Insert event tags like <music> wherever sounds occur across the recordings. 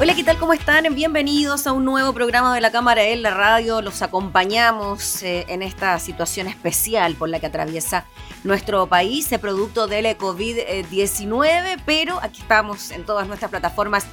Hola, ¿qué tal? ¿Cómo están? Bienvenidos a un nuevo programa de la Cámara en la Radio. Los acompañamos eh, en esta situación especial por la que atraviesa nuestro país, el producto del COVID-19, pero aquí estamos en todas nuestras plataformas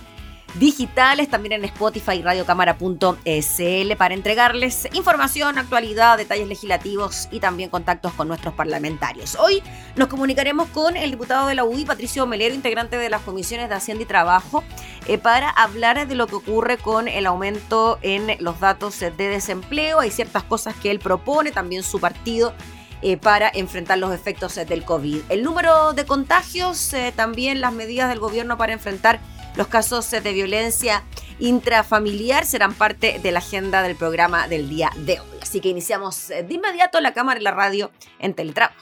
digitales, también en Spotify y radiocámara.sl para entregarles información, actualidad, detalles legislativos y también contactos con nuestros parlamentarios. Hoy nos comunicaremos con el diputado de la UI, Patricio Melero, integrante de las comisiones de Hacienda y Trabajo, eh, para hablar de lo que ocurre con el aumento en los datos de desempleo. Hay ciertas cosas que él propone, también su partido eh, para enfrentar los efectos del COVID. El número de contagios, eh, también las medidas del gobierno para enfrentar los casos de violencia intrafamiliar serán parte de la agenda del programa del día de hoy. Así que iniciamos de inmediato la cámara y la radio en teletrabajo.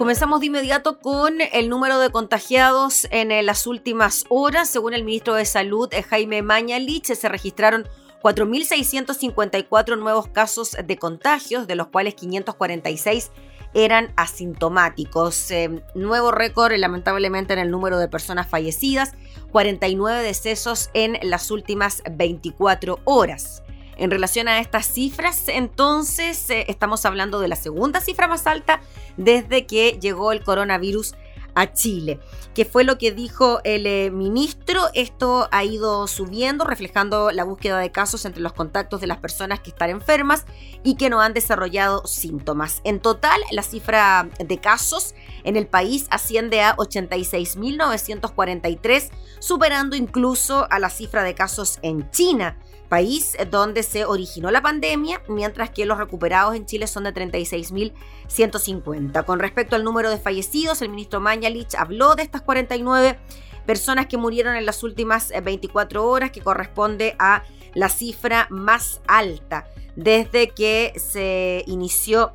Comenzamos de inmediato con el número de contagiados en eh, las últimas horas. Según el ministro de Salud, eh, Jaime Mañalich, se registraron 4.654 nuevos casos de contagios, de los cuales 546 eran asintomáticos. Eh, nuevo récord, lamentablemente, en el número de personas fallecidas, 49 decesos en las últimas 24 horas. En relación a estas cifras, entonces eh, estamos hablando de la segunda cifra más alta desde que llegó el coronavirus a Chile. ¿Qué fue lo que dijo el eh, ministro? Esto ha ido subiendo, reflejando la búsqueda de casos entre los contactos de las personas que están enfermas y que no han desarrollado síntomas. En total, la cifra de casos en el país asciende a 86.943, superando incluso a la cifra de casos en China país donde se originó la pandemia, mientras que los recuperados en Chile son de 36.150. Con respecto al número de fallecidos, el ministro Mañalich habló de estas 49 personas que murieron en las últimas 24 horas, que corresponde a la cifra más alta desde que se inició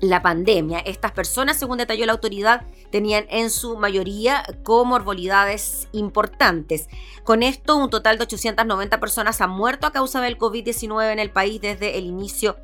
la pandemia. Estas personas, según detalló la autoridad, tenían en su mayoría comorbilidades importantes. Con esto, un total de 890 personas han muerto a causa del COVID-19 en el país desde el inicio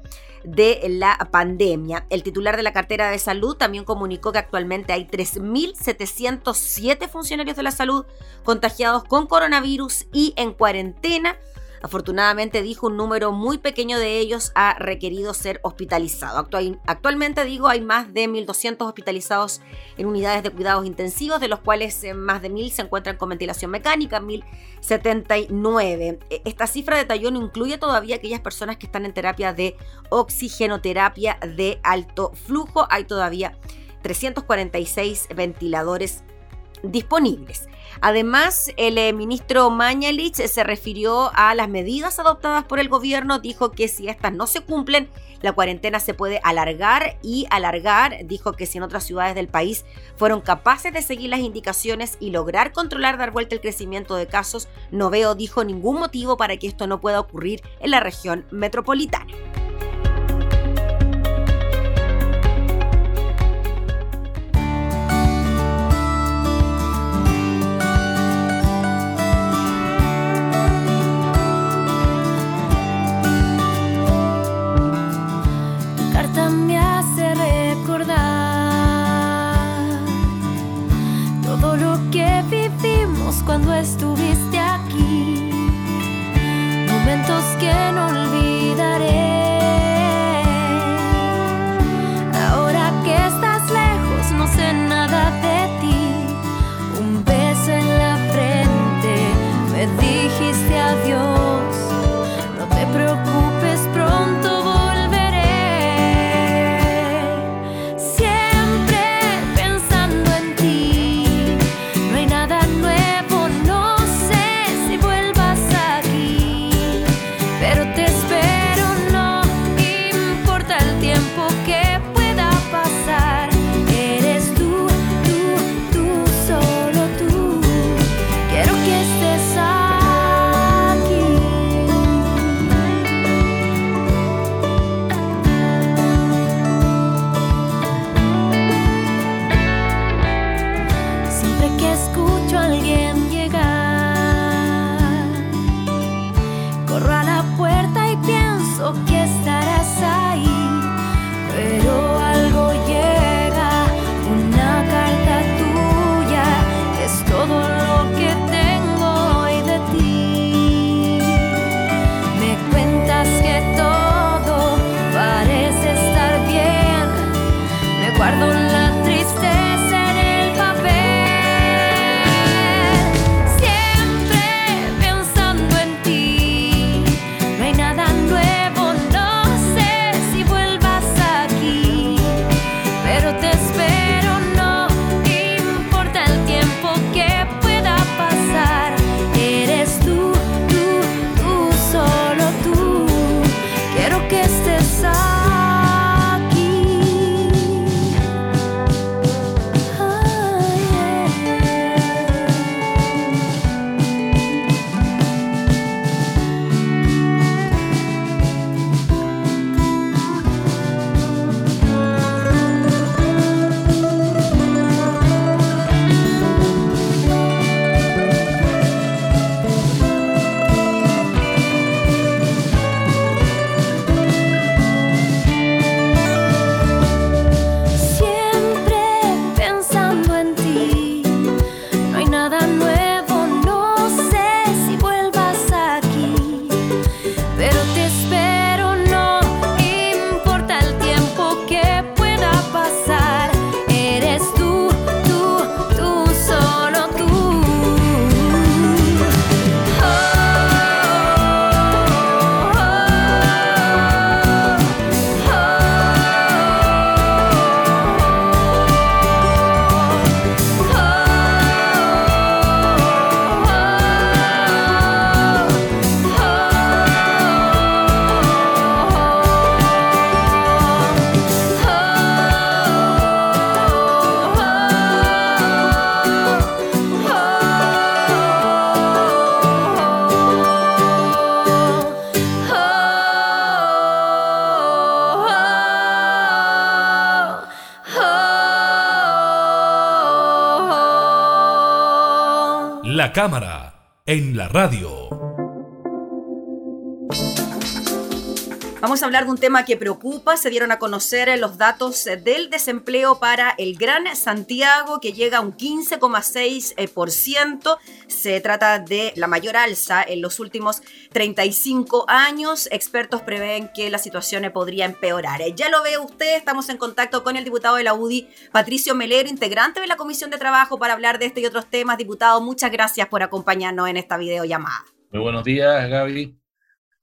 de la pandemia. El titular de la cartera de salud también comunicó que actualmente hay 3.707 funcionarios de la salud contagiados con coronavirus y en cuarentena Afortunadamente, dijo, un número muy pequeño de ellos ha requerido ser hospitalizado. Actual, actualmente, digo, hay más de 1.200 hospitalizados en unidades de cuidados intensivos, de los cuales eh, más de 1.000 se encuentran con ventilación mecánica, 1.079. E, esta cifra detalló no incluye todavía aquellas personas que están en terapia de oxigenoterapia de alto flujo. Hay todavía 346 ventiladores disponibles. Además, el eh, ministro Mañalich se refirió a las medidas adoptadas por el gobierno, dijo que si estas no se cumplen, la cuarentena se puede alargar y alargar. Dijo que si en otras ciudades del país fueron capaces de seguir las indicaciones y lograr controlar, dar vuelta el crecimiento de casos, no veo, dijo, ningún motivo para que esto no pueda ocurrir en la región metropolitana. Cuando estuviste cámara, en la radio. Vamos a hablar de un tema que preocupa. Se dieron a conocer los datos del desempleo para el Gran Santiago, que llega a un 15,6%. Se trata de la mayor alza en los últimos 35 años. Expertos prevén que la situación podría empeorar. Ya lo ve usted, estamos en contacto con el diputado de la UDI, Patricio Melero, integrante de la Comisión de Trabajo, para hablar de este y otros temas. Diputado, muchas gracias por acompañarnos en esta videollamada. Muy buenos días, Gaby.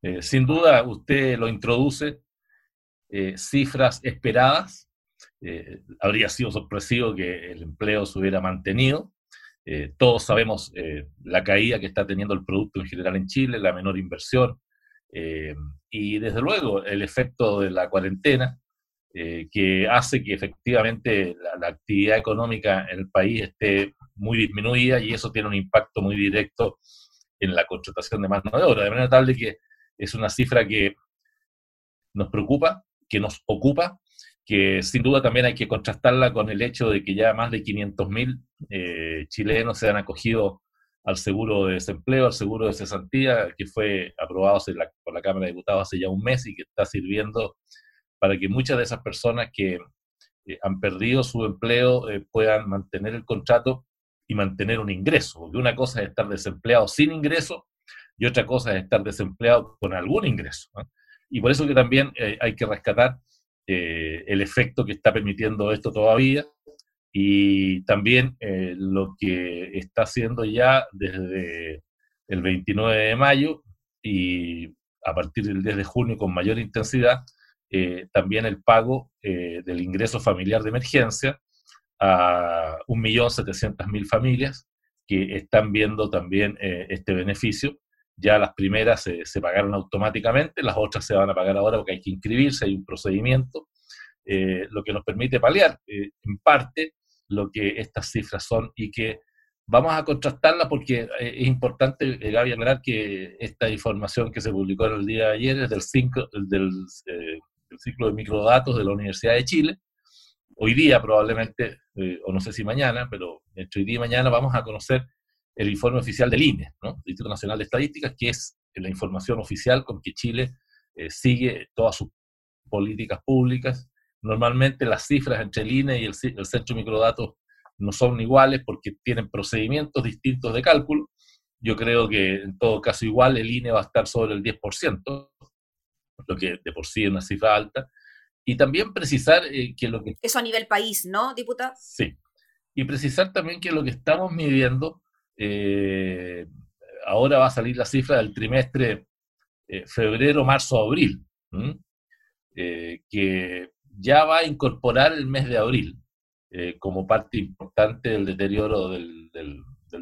Eh, sin duda, usted lo introduce, eh, cifras esperadas. Eh, habría sido sorpresivo que el empleo se hubiera mantenido. todos sabemos la caída que está teniendo el producto en general en Chile, la menor inversión y desde luego el efecto de la cuarentena que hace que efectivamente la, la actividad económica en el país esté muy disminuida y eso tiene un impacto muy directo en la contratación de mano de obra, de manera tal de que es una cifra que nos preocupa, que nos ocupa, que sin duda también hay que contrastarla con el hecho de que ya más de 500.000 eh, chilenos se han acogido al seguro de desempleo, al seguro de cesantía, que fue aprobado por la Cámara de Diputados hace ya un mes y que está sirviendo para que muchas de esas personas que eh, han perdido su empleo eh, puedan mantener el contrato y mantener un ingreso. Porque una cosa es estar desempleado sin ingreso y otra cosa es estar desempleado con algún ingreso. Y por eso que también eh, hay que rescatar eh, el efecto que está permitiendo esto todavía y también eh, lo que está haciendo ya desde el 29 de mayo y a partir del 10 de junio con mayor intensidad, también el pago del ingreso familiar de emergencia a 1.700.000 familias que están viendo también este beneficio ya las primeras se, pagaron automáticamente, las otras se van a pagar ahora porque hay que inscribirse, hay un procedimiento, eh, lo que nos permite paliar eh, en parte lo que estas cifras son y que vamos a contrastarla porque eh, es importante, Gaby, aclarar que esta información que se publicó en el día de ayer es del, cinco, del, ciclo de microdatos de la Universidad de Chile. Hoy día probablemente, o no sé si mañana, pero hoy día y mañana vamos a conocer el informe oficial del INE, ¿no? el Instituto Nacional de Estadísticas, que es la información oficial con que Chile eh, sigue todas sus políticas públicas. Normalmente las cifras entre el INE y el, Centro de Microdatos no son iguales porque tienen procedimientos distintos de cálculo. Yo creo que en todo caso igual el INE va a estar sobre el 10%, lo que de por sí es una cifra alta. Y también precisar eh, que lo que... Eso a nivel país, ¿no, diputado? Sí. Y precisar también que lo que estamos midiendo eh, ahora va a salir la cifra del trimestre eh, febrero, marzo, abril, eh, que ya va a incorporar el mes de abril como parte importante del deterioro del,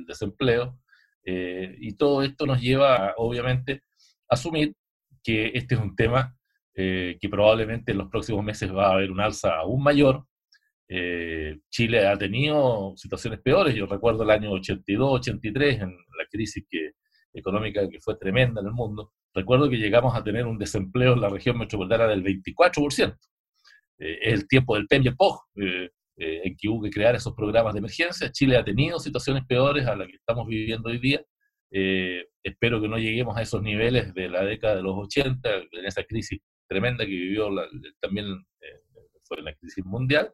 desempleo. y todo esto nos lleva, obviamente, a asumir que este es un tema que probablemente en los próximos meses va a haber un alza aún mayor, eh, Chile ha tenido situaciones peores. Yo recuerdo el año 82, 83, en la crisis que, económica que fue tremenda en el mundo. Recuerdo que llegamos a tener un desempleo en la región metropolitana del 24%. Eh, es el tiempo del PEM y POG, eh, en que hubo que crear esos programas de emergencia. Chile ha tenido situaciones peores a las que estamos viviendo hoy día. espero que no lleguemos a esos niveles de la década de los 80, en esa crisis tremenda que vivió también fue la crisis mundial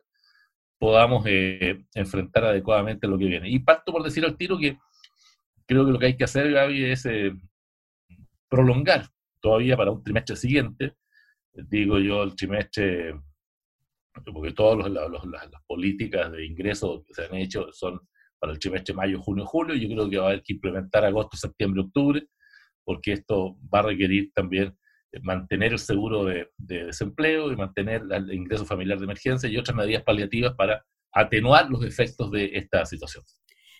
podamos eh, enfrentar adecuadamente lo que viene. Y parto por decir al tiro que creo que lo que hay que hacer, Gaby, es eh, prolongar todavía para un trimestre siguiente, digo yo, el trimestre, porque todas las, políticas de ingresos que se han hecho son para el trimestre mayo, junio, julio, yo creo que va a haber que implementar agosto, septiembre, octubre, porque esto va a requerir también mantener el seguro de, desempleo y mantener el ingreso familiar de emergencia y otras medidas paliativas para atenuar los efectos de esta situación.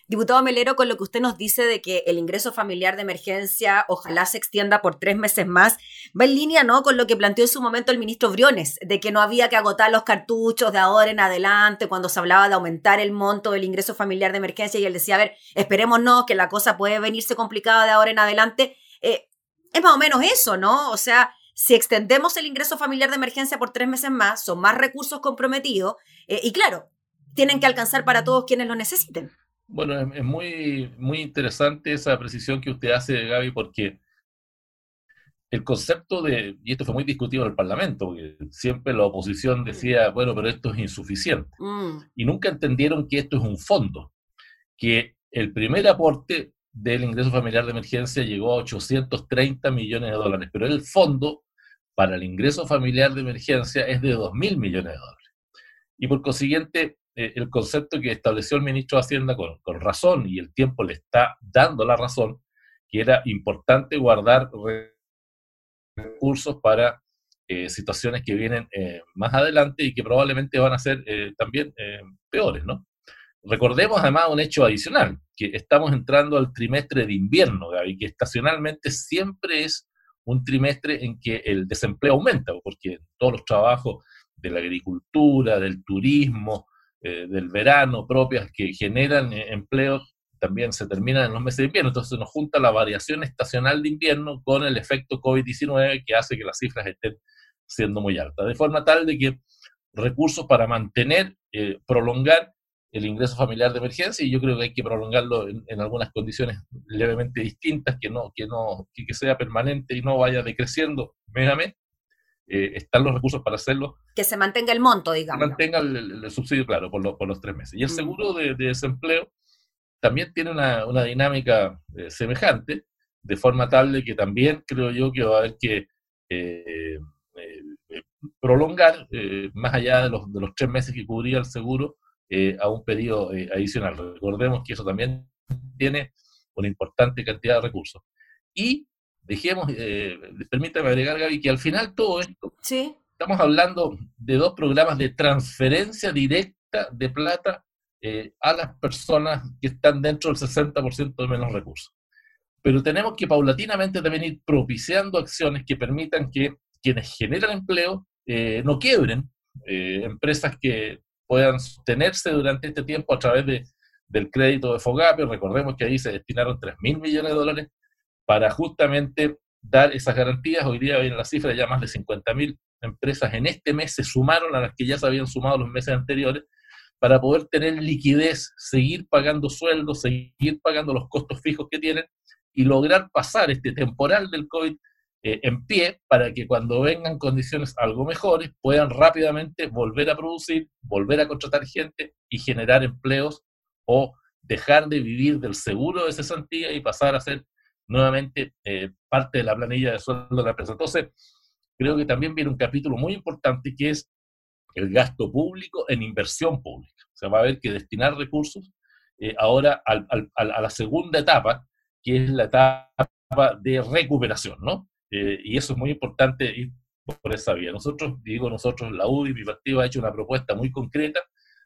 Diputado Melero, con lo que usted nos dice de que el ingreso familiar de emergencia ojalá se extienda por tres meses más, va en línea ¿no? con lo que planteó en su momento el ministro Briones, de que no había que agotar los cartuchos de ahora en adelante cuando se hablaba de aumentar el monto del ingreso familiar de emergencia y él decía, a ver, esperémonos que la cosa puede venirse complicada de ahora en adelante. Eh, es más o menos eso, ¿no? O sea, si extendemos el ingreso familiar de emergencia por tres meses más, son más recursos comprometidos eh, y claro, tienen que alcanzar para todos quienes lo necesiten. Bueno, es, es muy, muy interesante esa precisión que usted hace, Gaby, porque el concepto de, y esto fue muy discutido en el Parlamento, porque siempre la oposición decía, bueno, pero esto es insuficiente. Mm, Y nunca entendieron que esto es un fondo, que el primer aporte del ingreso familiar de emergencia llegó a 830 millones de dólares, pero el fondo para el ingreso familiar de emergencia es de 2 mil millones de dólares. Y por consiguiente, eh, el concepto que estableció el ministro de Hacienda con, con razón, y el tiempo le está dando la razón, que era importante guardar re- recursos para eh, situaciones que vienen eh, más adelante y que probablemente van a ser eh, también eh, peores, ¿no? Recordemos además un hecho adicional, que estamos entrando al trimestre de invierno, Gaby, que estacionalmente siempre es un trimestre en que el desempleo aumenta, porque todos los trabajos de la agricultura, del turismo, eh, del verano propias que generan eh, empleo también se terminan en los meses de invierno. Entonces nos junta la variación estacional de invierno con el efecto COVID-19 que hace que las cifras estén siendo muy altas. De forma tal de que recursos para mantener, eh, prolongar el ingreso familiar de emergencia, y yo creo que hay que prolongarlo en, en algunas condiciones levemente distintas, que no, que no, que, que sea permanente y no vaya decreciendo mes. Eh, están los recursos para hacerlo que se mantenga el monto, que digamos. mantenga el, el- el subsidio, claro, por, lo- por los tres meses. Y el Mm. seguro de, de desempleo también tiene una, una dinámica eh, semejante, de forma tal de que también creo yo que va a haber que eh, eh, prolongar, más allá de los, de los tres meses que cubría el seguro, eh, a un periodo eh, adicional. Recordemos que eso también tiene una importante cantidad de recursos. Y dejemos, eh, permítame agregar, Gaby, que al final todo esto Sí. estamos hablando de dos programas de transferencia directa de plata eh, a las personas que están dentro del 60% de menos recursos. Pero tenemos que paulatinamente también ir propiciando acciones que permitan que quienes generan empleo no quiebren, empresas que puedan sostenerse durante este tiempo a través de, del crédito de FOGAPE. Recordemos que ahí se destinaron 3 mil millones de dólares para justamente dar esas garantías. Hoy día viene la cifra ya más de 50 mil empresas en este mes se sumaron a las que ya se habían sumado los meses anteriores para poder tener liquidez, seguir pagando sueldos, seguir pagando los costos fijos que tienen y lograr pasar este temporal del COVID eh, en pie para que cuando vengan condiciones algo mejores puedan rápidamente volver a producir, volver a contratar gente y generar empleos o dejar de vivir del seguro de cesantía y pasar a ser nuevamente eh, parte de la planilla de sueldo de la empresa. Entonces, creo que también viene un capítulo muy importante que es el gasto público en inversión pública. O sea, va a haber que destinar recursos eh, ahora al, a la segunda etapa, que es la etapa de recuperación, ¿no? Eh, y eso es muy importante ir por esa vía. Nosotros, digo nosotros, la UDI, mi partido, ha hecho una propuesta muy concreta.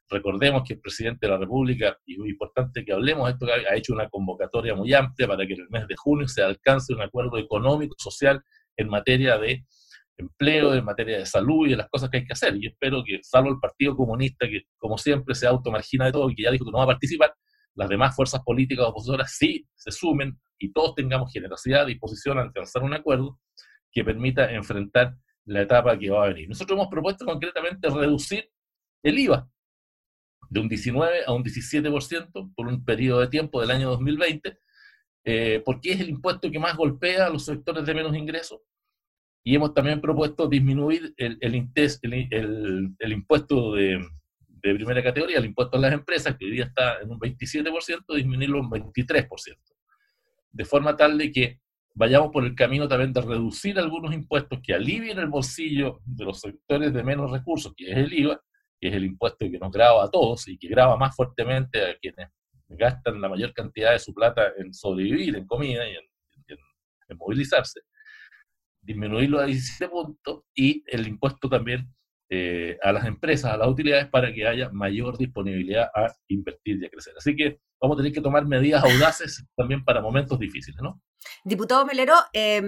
Recordemos que el presidente de la República, y es muy importante que hablemos de esto, ha hecho una convocatoria muy amplia para que en el mes de junio se alcance un acuerdo económico, social, en materia de empleo, en materia de salud y de las cosas que hay que hacer. Y espero que, salvo el Partido Comunista, que como siempre se automargina de todo y que ya dijo que no va a participar, las demás fuerzas políticas opositoras sí se sumen y todos tengamos generosidad disposición a alcanzar un acuerdo que permita enfrentar la etapa que va a venir. Nosotros hemos propuesto concretamente reducir el IVA de un 19 a un 17% por un periodo de tiempo del año 2020, eh, porque es el impuesto que más golpea a los sectores de menos ingresos y hemos también propuesto disminuir el, el, el impuesto de, de, primera categoría, el impuesto a las empresas, que hoy día está en un 27%, disminuirlo un 23%, de forma tal de que vayamos por el camino también de reducir algunos impuestos que alivien el bolsillo de los sectores de menos recursos, que es el IVA, que es el impuesto que nos graba a todos y que graba más fuertemente a quienes gastan la mayor cantidad de su plata en sobrevivir, en comida y en, en, en movilizarse disminuirlo a 17 puntos y el impuesto también eh, a las empresas, a las utilidades, para que haya mayor disponibilidad a invertir y a crecer. Así que vamos a tener que tomar medidas audaces también para momentos difíciles, ¿no? Diputado Melero, eh,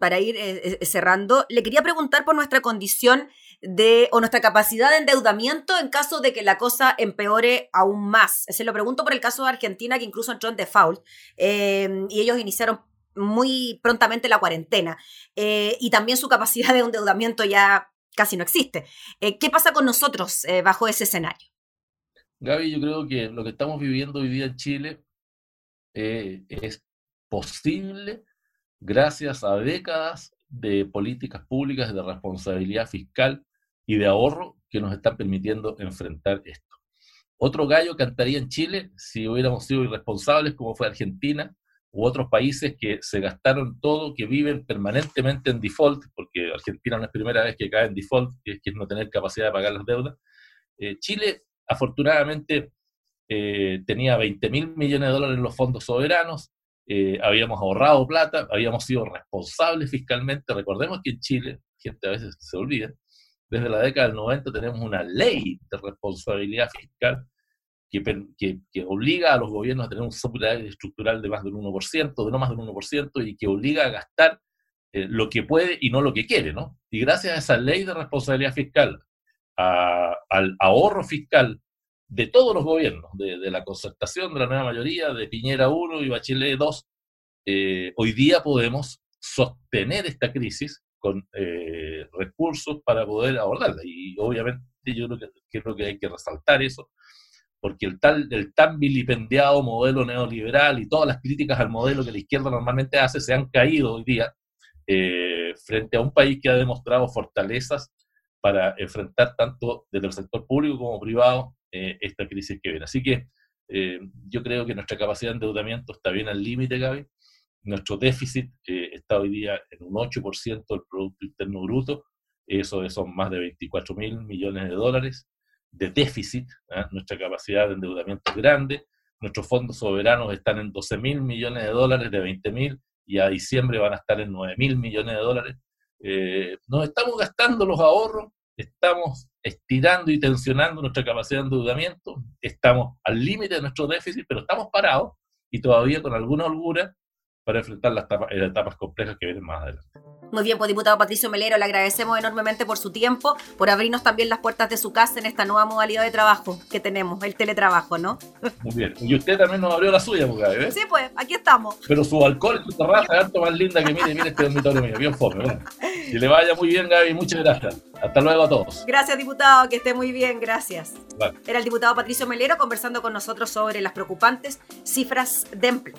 para ir eh, cerrando, le quería preguntar por nuestra condición de, o nuestra capacidad de endeudamiento en caso de que la cosa empeore aún más. Se lo pregunto por el caso de Argentina, que incluso entró en default, eh, y ellos iniciaron muy prontamente la cuarentena eh, y también su capacidad de endeudamiento ya casi no existe. Eh, ¿Qué pasa con nosotros eh, bajo ese escenario? Gaby, yo creo que lo que estamos viviendo hoy día en Chile eh, es posible gracias a décadas de políticas públicas de responsabilidad fiscal y de ahorro que nos están permitiendo enfrentar esto. Otro gallo cantaría en Chile si hubiéramos sido irresponsables como fue Argentina u otros países que se gastaron todo, que viven permanentemente en default, porque Argentina no es primera vez que cae en default, que es, no tener capacidad de pagar las deudas. Eh, Chile, afortunadamente, eh, tenía 20 mil millones de dólares en los fondos soberanos, eh, habíamos ahorrado plata, habíamos sido responsables fiscalmente. Recordemos que en Chile, gente a veces se olvida, desde la década del 90 tenemos una ley de responsabilidad fiscal que, obliga a los gobiernos a tener un superávit estructural de más del 1%, de no más del 1%, y que obliga a gastar eh, lo que puede y no lo que quiere, ¿no? Y gracias a esa ley de responsabilidad fiscal, al ahorro fiscal de todos los gobiernos, de, la concertación, de la nueva mayoría, de Piñera 1 y Bachelet 2, eh, hoy día podemos sostener esta crisis con eh, recursos para poder abordarla. Y obviamente yo creo que, creo que hay que resaltar eso, porque el, tal, el tan vilipendiado modelo neoliberal y todas las críticas al modelo que la izquierda normalmente hace se han caído hoy día eh, frente a un país que ha demostrado fortalezas para enfrentar tanto desde el sector público como privado eh, esta crisis que viene. Así que eh, yo creo que nuestra capacidad de endeudamiento está bien al límite, Gaby. Nuestro déficit está hoy día en un 8% del Producto Interno Bruto. Eso son más de 24 mil millones de dólares de déficit. ¿ah? Nuestra capacidad de endeudamiento es grande. Nuestros fondos soberanos están en 12 mil millones de dólares de 20 mil y a diciembre van a estar en 9 mil millones de dólares. nos estamos gastando los ahorros estamos estirando y tensionando nuestra capacidad de endeudamiento, estamos al límite de nuestro déficit, pero estamos parados y todavía con alguna holgura para enfrentar las etapas, complejas que vienen más adelante. Muy bien, pues diputado Patricio Melero, le agradecemos enormemente por su tiempo, por abrirnos también las puertas de su casa en esta nueva modalidad de trabajo que tenemos, el teletrabajo, ¿no? <laughs> Muy bien. Y usted también nos abrió la suya, porque, ¿eh? Sí, pues, aquí estamos. Pero su alcohol y su terraza es harto más linda que mire, mire este dormitorio mío, bien fome, ¿verdad? Que le vaya muy bien, Gaby, muchas gracias. Hasta luego a todos. Gracias, diputado, que esté muy bien, gracias. Era el diputado Patricio Melero conversando con nosotros sobre las preocupantes cifras de empleo.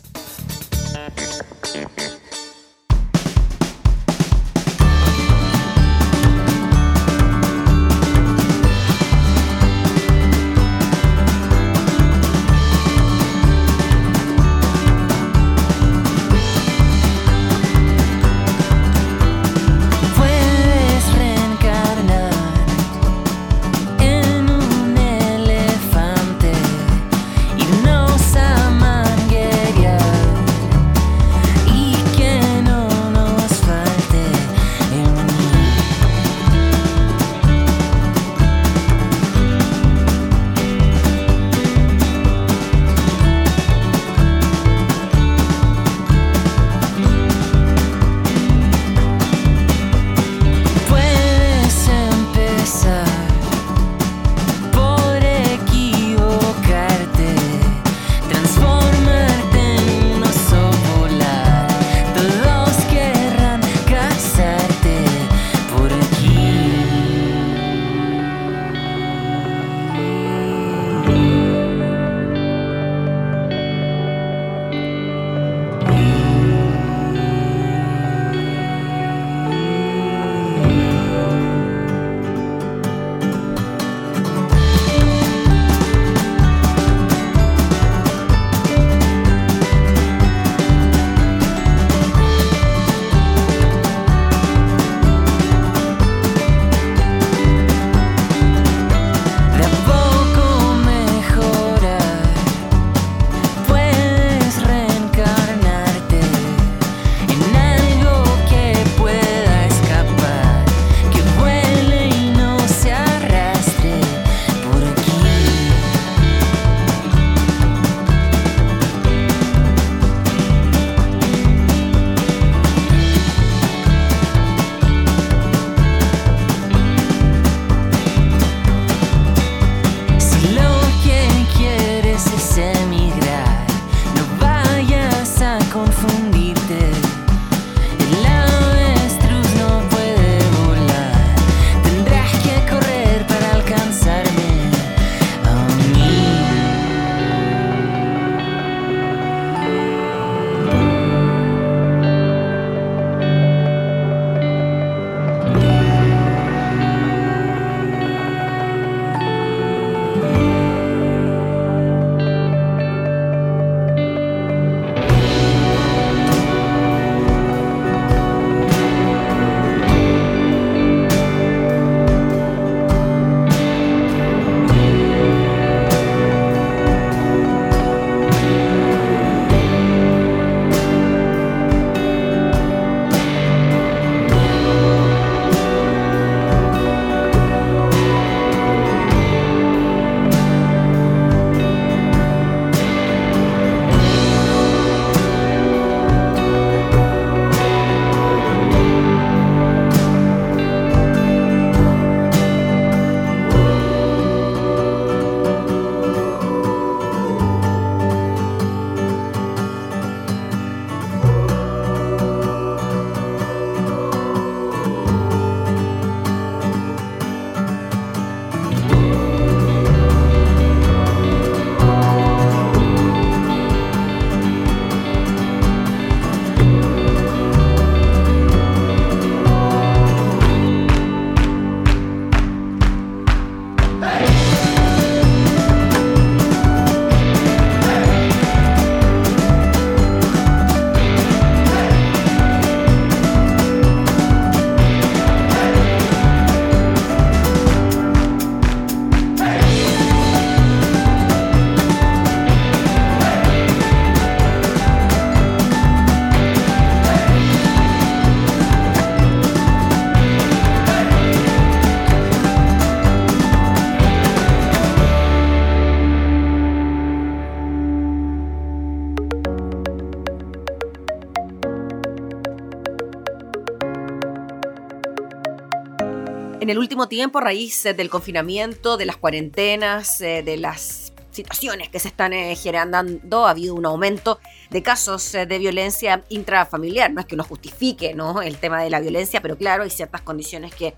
El último tiempo, a raíz del confinamiento, de las cuarentenas, de las situaciones que se están generando, ha habido un aumento de casos de violencia intrafamiliar. No es que uno justifique ¿no? el tema de la violencia, pero claro, hay ciertas condiciones que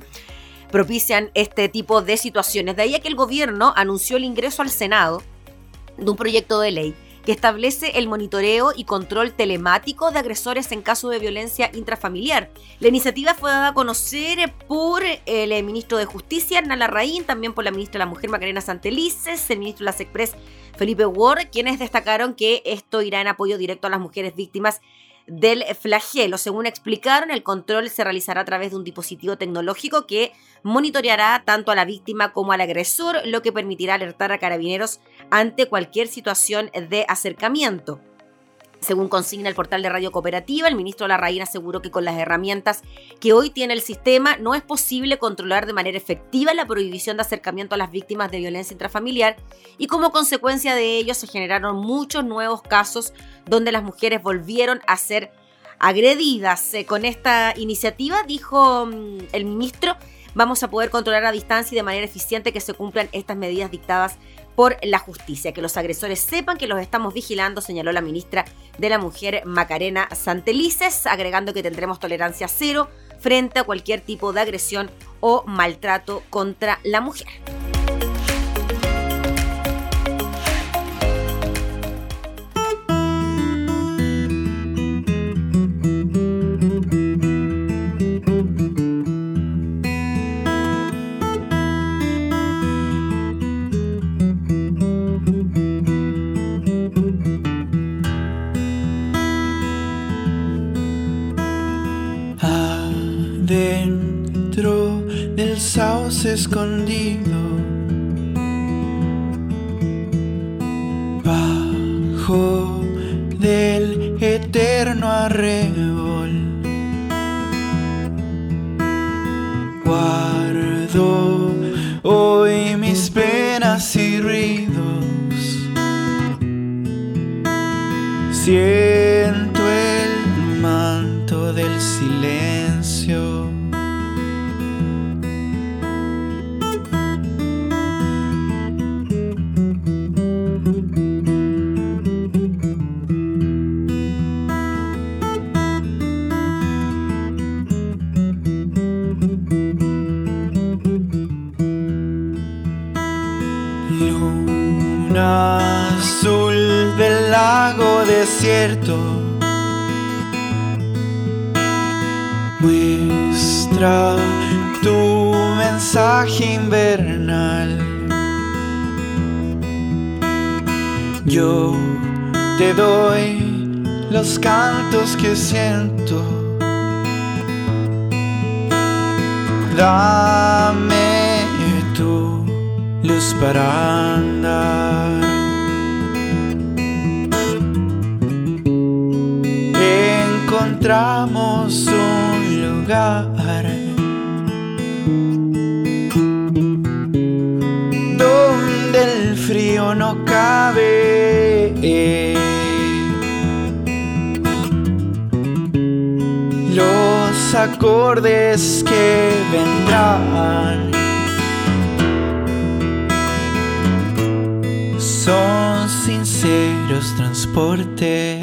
propician este tipo de situaciones. De ahí a que el gobierno anunció el ingreso al Senado de un proyecto de ley que establece el monitoreo y control telemático de agresores en caso de violencia intrafamiliar. La iniciativa fue dada a conocer por el ministro de Justicia, Hernán Larraín, también por la ministra de la Mujer, Macarena Santelices, el ministro de las Express, Felipe Ward, quienes destacaron que esto irá en apoyo directo a las mujeres víctimas del flagelo. Según explicaron, el control se realizará a través de un dispositivo tecnológico que monitoreará tanto a la víctima como al agresor, lo que permitirá alertar a carabineros ante cualquier situación de acercamiento. Según consigna el portal de Radio Cooperativa, el ministro Larraín aseguró que con las herramientas que hoy tiene el sistema no es posible controlar de manera efectiva la prohibición de acercamiento a las víctimas de violencia intrafamiliar y como consecuencia de ello se generaron muchos nuevos casos donde las mujeres volvieron a ser agredidas. Eh, con esta iniciativa, dijo mm, el ministro, vamos a poder controlar a distancia y de manera eficiente que se cumplan estas medidas dictadas por la justicia. Que los agresores sepan que los estamos vigilando, señaló la ministra de la Mujer Macarena Santelices, agregando que tendremos tolerancia cero frente a cualquier tipo de agresión o maltrato contra la mujer. Yo te doy los cantos que siento. Dame tu luz para andar. encontramos un lugar donde el frío no cabe. Los acordes que vendrán son sinceros transportes.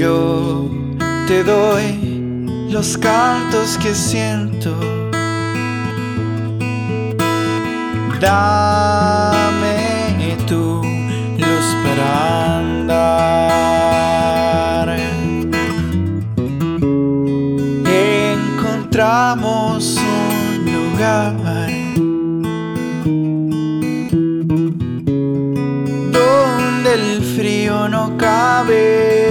Yo te doy los cantos que siento. Dame tú los para andar. Encontramos un lugar donde el frío no cabe.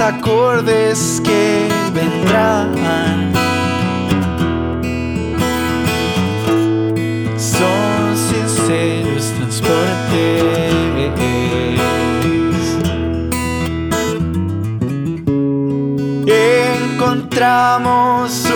Acordes que vendrán son sinceros transportes. Encontramos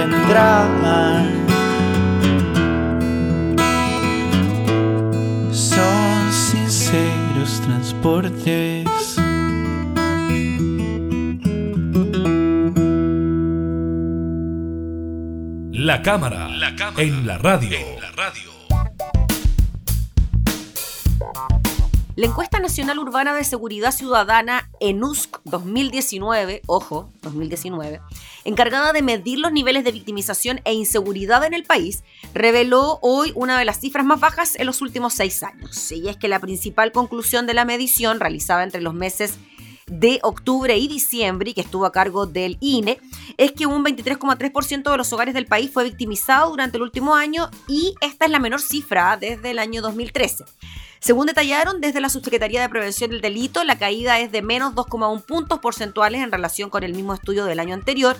vendrán son sinceros transportes. La cámara, en la radio. La encuesta nacional urbana de seguridad ciudadana ENUSC 2019, ojo, 2019, encargada de medir los niveles de victimización e inseguridad en el país, reveló hoy una de las cifras más bajas en los últimos seis años. Y es que la principal conclusión de la medición, realizada entre los meses de octubre y diciembre, y que estuvo a cargo del INE, es que un 23,3% de los hogares del país fue victimizado durante el último año y esta es la menor cifra desde el año 2013. Según detallaron desde la Subsecretaría de Prevención del Delito, la caída es de menos 2,1 puntos porcentuales en relación con el mismo estudio del año anterior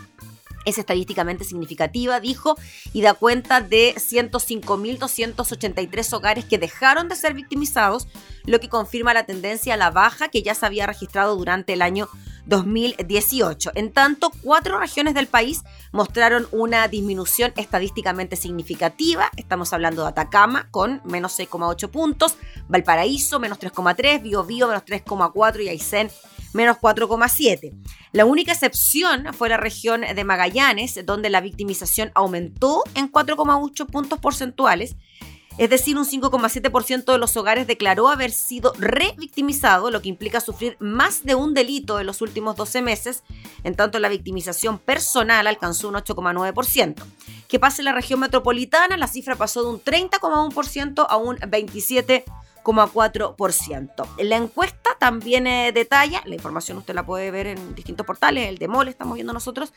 es estadísticamente significativa, dijo, y da cuenta de 105.283 hogares que dejaron de ser victimizados, lo que confirma la tendencia a la baja que ya se había registrado durante el año 2018. En tanto, cuatro regiones del país mostraron una disminución estadísticamente significativa. Estamos hablando de Atacama con menos 6,8 puntos, Valparaíso menos 3,3, Biobío menos 3,4 y Aysén menos 4,7. La única excepción fue la región de Magallanes, donde la victimización aumentó en 4,8 puntos porcentuales. Es decir, un 5,7% de los hogares declaró haber sido revictimizado, lo que implica sufrir más de un delito en los últimos 12 meses. En tanto, la victimización personal alcanzó un 8,9%. Que pase en la región metropolitana, la cifra pasó de un 30,1% a un 27%. 4%. La encuesta también eh, detalla, la información usted la puede ver en distintos portales, el de MOL estamos viendo nosotros.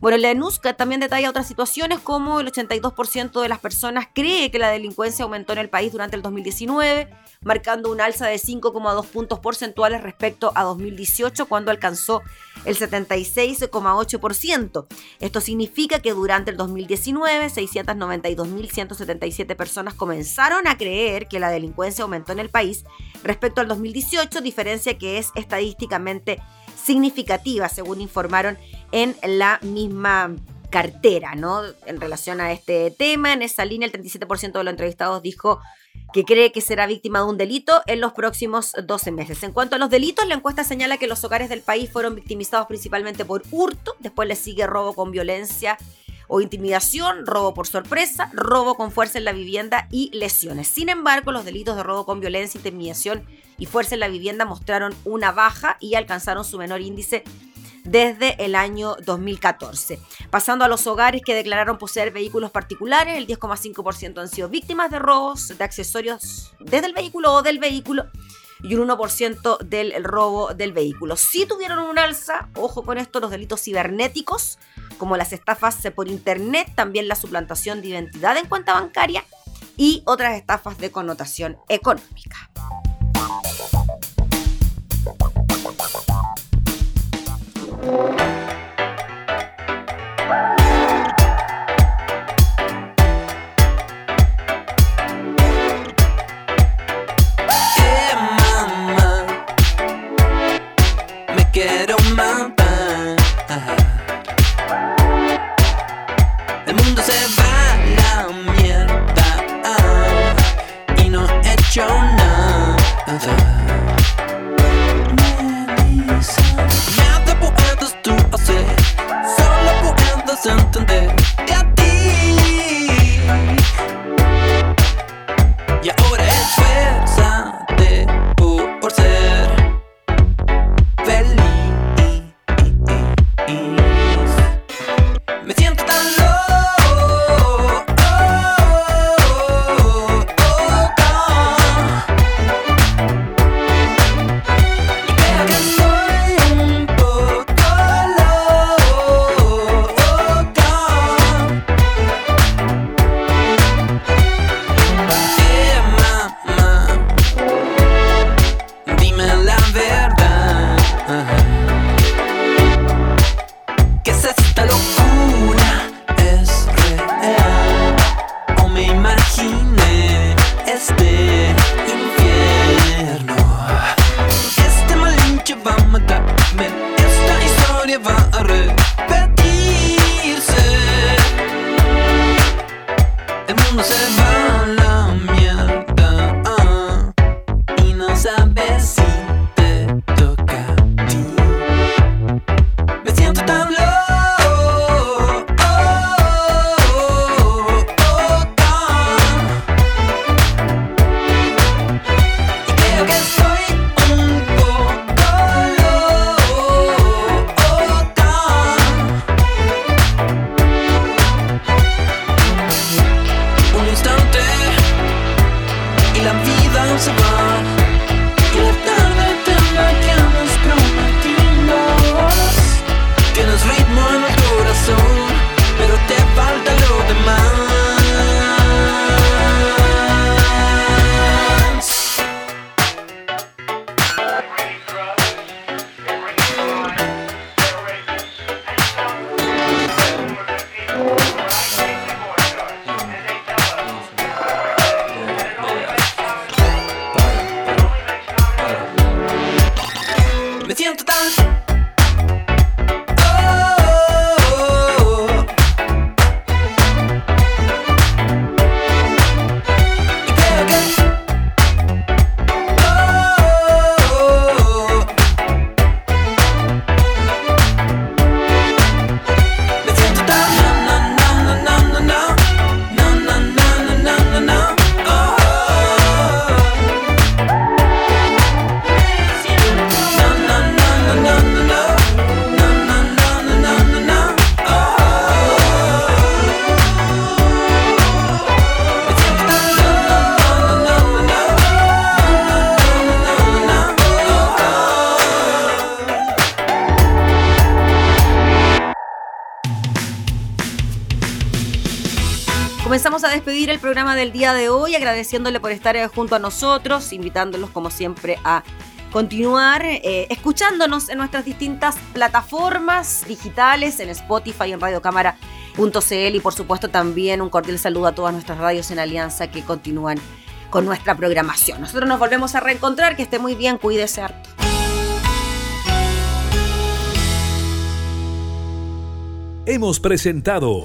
Bueno, la ENUSCA también detalla otras situaciones como el 82% de las personas cree que la delincuencia aumentó en el país durante el 2019, marcando un alza de 5,2 puntos porcentuales respecto a 2018 cuando alcanzó el 76,8%. Esto significa que durante el 2019 692.177 personas comenzaron a creer que la delincuencia aumentó en el país respecto al 2018, diferencia que es estadísticamente significativa, según informaron en la misma cartera, ¿no? En relación a este tema, en esa línea el 37% de los entrevistados dijo que cree que será víctima de un delito en los próximos 12 meses. En cuanto a los delitos, la encuesta señala que los hogares del país fueron victimizados principalmente por hurto, después le sigue robo con violencia o intimidación, robo por sorpresa, robo con fuerza en la vivienda y lesiones. Sin embargo, los delitos de robo con violencia, intimidación y fuerza en la vivienda mostraron una baja y alcanzaron su menor índice desde el año 2014. Pasando a los hogares que declararon poseer vehículos particulares, el 10,5% han sido víctimas de robos de accesorios desde el vehículo o del vehículo y un 1% del robo del vehículo. Si tuvieron un alza, ojo con esto, los delitos cibernéticos, como las estafas por internet, también la suplantación de identidad en cuenta bancaria y otras estafas de connotación económica. Eh, despedir el programa del día de hoy, agradeciéndole por estar eh, junto a nosotros, invitándolos como siempre a continuar eh, escuchándonos en nuestras distintas plataformas digitales, en Spotify, en radiocámara.cl y por supuesto también un cordial saludo a todas nuestras radios en alianza que continúan con nuestra programación. Nosotros nos volvemos a reencontrar, que esté muy bien, cuídese harto. Hemos presentado